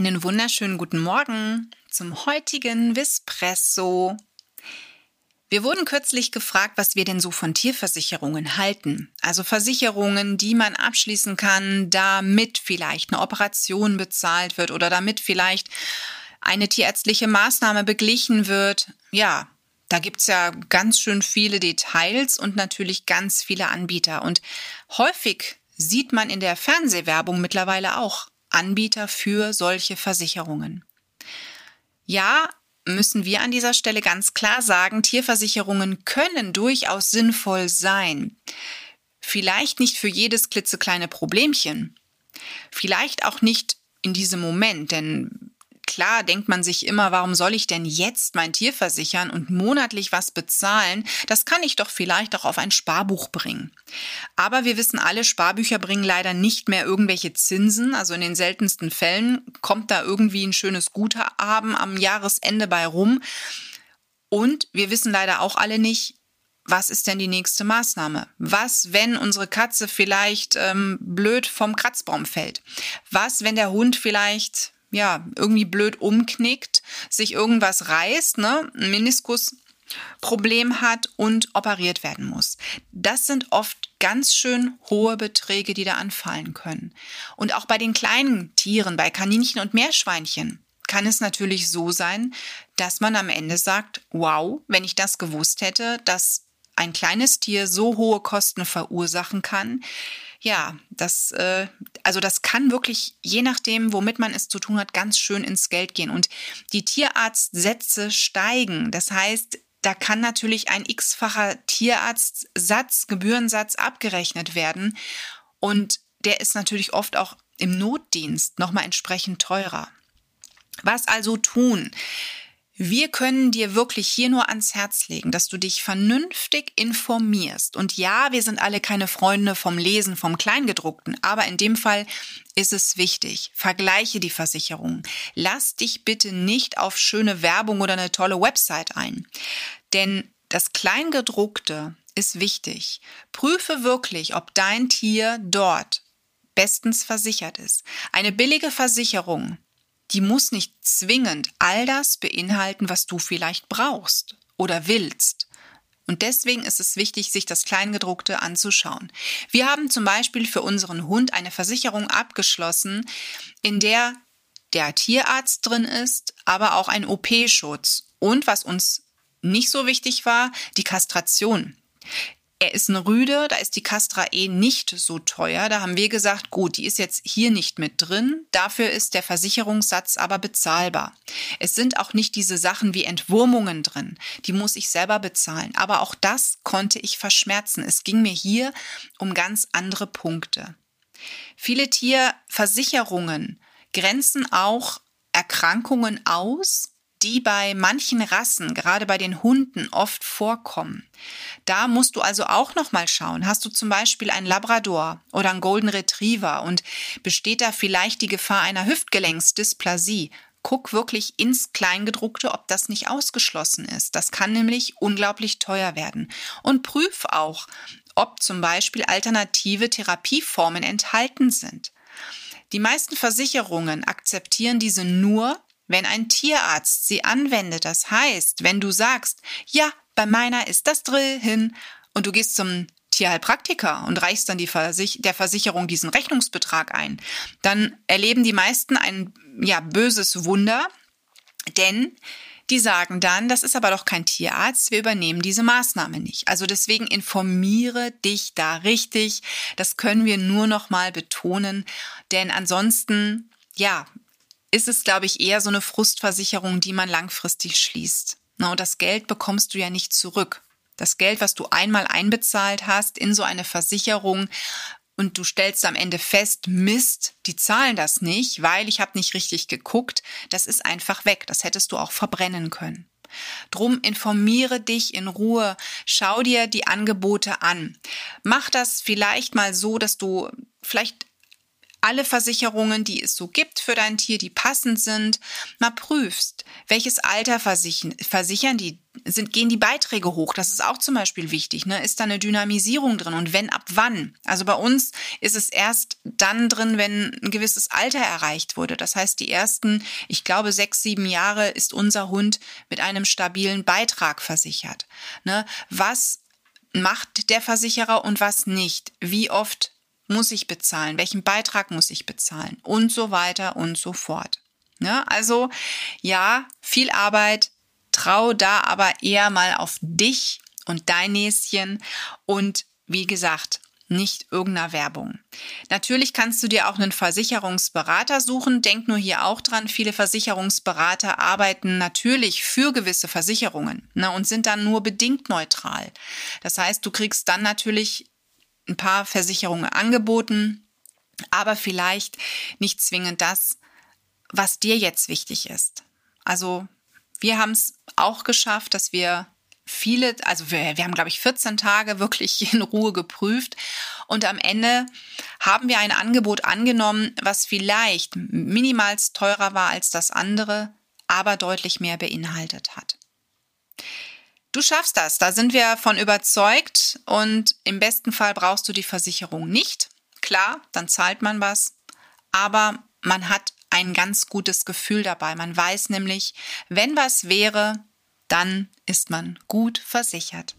Einen wunderschönen guten Morgen zum heutigen Vispresso. Wir wurden kürzlich gefragt, was wir denn so von Tierversicherungen halten. Also Versicherungen, die man abschließen kann, damit vielleicht eine Operation bezahlt wird oder damit vielleicht eine tierärztliche Maßnahme beglichen wird. Ja, da gibt's ja ganz schön viele Details und natürlich ganz viele Anbieter. Und häufig sieht man in der Fernsehwerbung mittlerweile auch Anbieter für solche Versicherungen. Ja, müssen wir an dieser Stelle ganz klar sagen, Tierversicherungen können durchaus sinnvoll sein. Vielleicht nicht für jedes klitzekleine Problemchen. Vielleicht auch nicht in diesem Moment, denn Klar denkt man sich immer, warum soll ich denn jetzt mein Tier versichern und monatlich was bezahlen? Das kann ich doch vielleicht auch auf ein Sparbuch bringen. Aber wir wissen alle, Sparbücher bringen leider nicht mehr irgendwelche Zinsen. Also in den seltensten Fällen kommt da irgendwie ein schönes Guthaben am Jahresende bei rum. Und wir wissen leider auch alle nicht, was ist denn die nächste Maßnahme? Was, wenn unsere Katze vielleicht ähm, blöd vom Kratzbaum fällt? Was, wenn der Hund vielleicht ja, irgendwie blöd umknickt, sich irgendwas reißt, ne, ein Meniskusproblem hat und operiert werden muss. Das sind oft ganz schön hohe Beträge, die da anfallen können. Und auch bei den kleinen Tieren, bei Kaninchen und Meerschweinchen, kann es natürlich so sein, dass man am Ende sagt, wow, wenn ich das gewusst hätte, dass ein kleines Tier so hohe Kosten verursachen kann, ja, das, äh, also das kann wirklich, je nachdem, womit man es zu tun hat, ganz schön ins Geld gehen. Und die Tierarztsätze steigen. Das heißt, da kann natürlich ein x-facher Tierarztsatz, Gebührensatz abgerechnet werden. Und der ist natürlich oft auch im Notdienst nochmal entsprechend teurer. Was also tun? Wir können dir wirklich hier nur ans Herz legen, dass du dich vernünftig informierst. Und ja, wir sind alle keine Freunde vom Lesen, vom Kleingedruckten, aber in dem Fall ist es wichtig. Vergleiche die Versicherungen. Lass dich bitte nicht auf schöne Werbung oder eine tolle Website ein. Denn das Kleingedruckte ist wichtig. Prüfe wirklich, ob dein Tier dort bestens versichert ist. Eine billige Versicherung die muss nicht zwingend all das beinhalten, was du vielleicht brauchst oder willst. Und deswegen ist es wichtig, sich das Kleingedruckte anzuschauen. Wir haben zum Beispiel für unseren Hund eine Versicherung abgeschlossen, in der der Tierarzt drin ist, aber auch ein OP-Schutz. Und was uns nicht so wichtig war, die Kastration. Er ist ein Rüde, da ist die Castra E nicht so teuer. Da haben wir gesagt, gut, die ist jetzt hier nicht mit drin. Dafür ist der Versicherungssatz aber bezahlbar. Es sind auch nicht diese Sachen wie Entwurmungen drin. Die muss ich selber bezahlen. Aber auch das konnte ich verschmerzen. Es ging mir hier um ganz andere Punkte. Viele Tierversicherungen grenzen auch Erkrankungen aus, die bei manchen Rassen, gerade bei den Hunden, oft vorkommen. Da musst du also auch noch mal schauen. Hast du zum Beispiel einen Labrador oder einen Golden Retriever und besteht da vielleicht die Gefahr einer Hüftgelenksdysplasie? Guck wirklich ins Kleingedruckte, ob das nicht ausgeschlossen ist. Das kann nämlich unglaublich teuer werden. Und prüf auch, ob zum Beispiel alternative Therapieformen enthalten sind. Die meisten Versicherungen akzeptieren diese nur, wenn ein Tierarzt sie anwendet. Das heißt, wenn du sagst, ja, bei meiner ist das drin und du gehst zum Tierheilpraktiker und reichst dann Versich der Versicherung diesen Rechnungsbetrag ein, dann erleben die meisten ein ja böses Wunder, denn die sagen dann, das ist aber doch kein Tierarzt, wir übernehmen diese Maßnahme nicht. Also deswegen informiere dich da richtig. Das können wir nur noch mal betonen, denn ansonsten ja, ist es, glaube ich, eher so eine Frustversicherung, die man langfristig schließt. Na, und das Geld bekommst du ja nicht zurück. Das Geld, was du einmal einbezahlt hast in so eine Versicherung und du stellst am Ende fest, Mist, die zahlen das nicht, weil ich habe nicht richtig geguckt, das ist einfach weg. Das hättest du auch verbrennen können. Drum informiere dich in Ruhe, schau dir die Angebote an. Mach das vielleicht mal so, dass du vielleicht alle Versicherungen, die es so gibt für dein Tier, die passend sind, mal prüfst, welches Alter versichern, versichern die, sind, gehen die Beiträge hoch. Das ist auch zum Beispiel wichtig. Ne? Ist da eine Dynamisierung drin und wenn, ab wann? Also bei uns ist es erst dann drin, wenn ein gewisses Alter erreicht wurde. Das heißt, die ersten, ich glaube, sechs, sieben Jahre ist unser Hund mit einem stabilen Beitrag versichert. Ne? Was macht der Versicherer und was nicht? Wie oft muss ich bezahlen? Welchen Beitrag muss ich bezahlen? Und so weiter und so fort. Ja, also ja, viel Arbeit, trau da aber eher mal auf dich und dein Näschen und wie gesagt, nicht irgendeiner Werbung. Natürlich kannst du dir auch einen Versicherungsberater suchen. Denk nur hier auch dran, viele Versicherungsberater arbeiten natürlich für gewisse Versicherungen ne, und sind dann nur bedingt neutral. Das heißt, du kriegst dann natürlich ein paar Versicherungen angeboten, aber vielleicht nicht zwingend das, was dir jetzt wichtig ist. Also wir haben es auch geschafft, dass wir viele, also wir, wir haben, glaube ich, 14 Tage wirklich in Ruhe geprüft und am Ende haben wir ein Angebot angenommen, was vielleicht minimals teurer war als das andere, aber deutlich mehr beinhaltet hat. Du schaffst das, da sind wir von überzeugt und im besten Fall brauchst du die Versicherung nicht. Klar, dann zahlt man was, aber man hat ein ganz gutes Gefühl dabei. Man weiß nämlich, wenn was wäre, dann ist man gut versichert.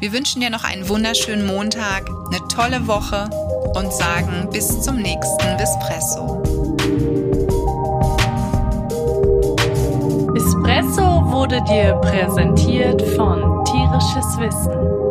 Wir wünschen dir noch einen wunderschönen Montag, eine tolle Woche und sagen bis zum nächsten Vispresso. Espresso wurde dir präsentiert von Tierisches Wissen.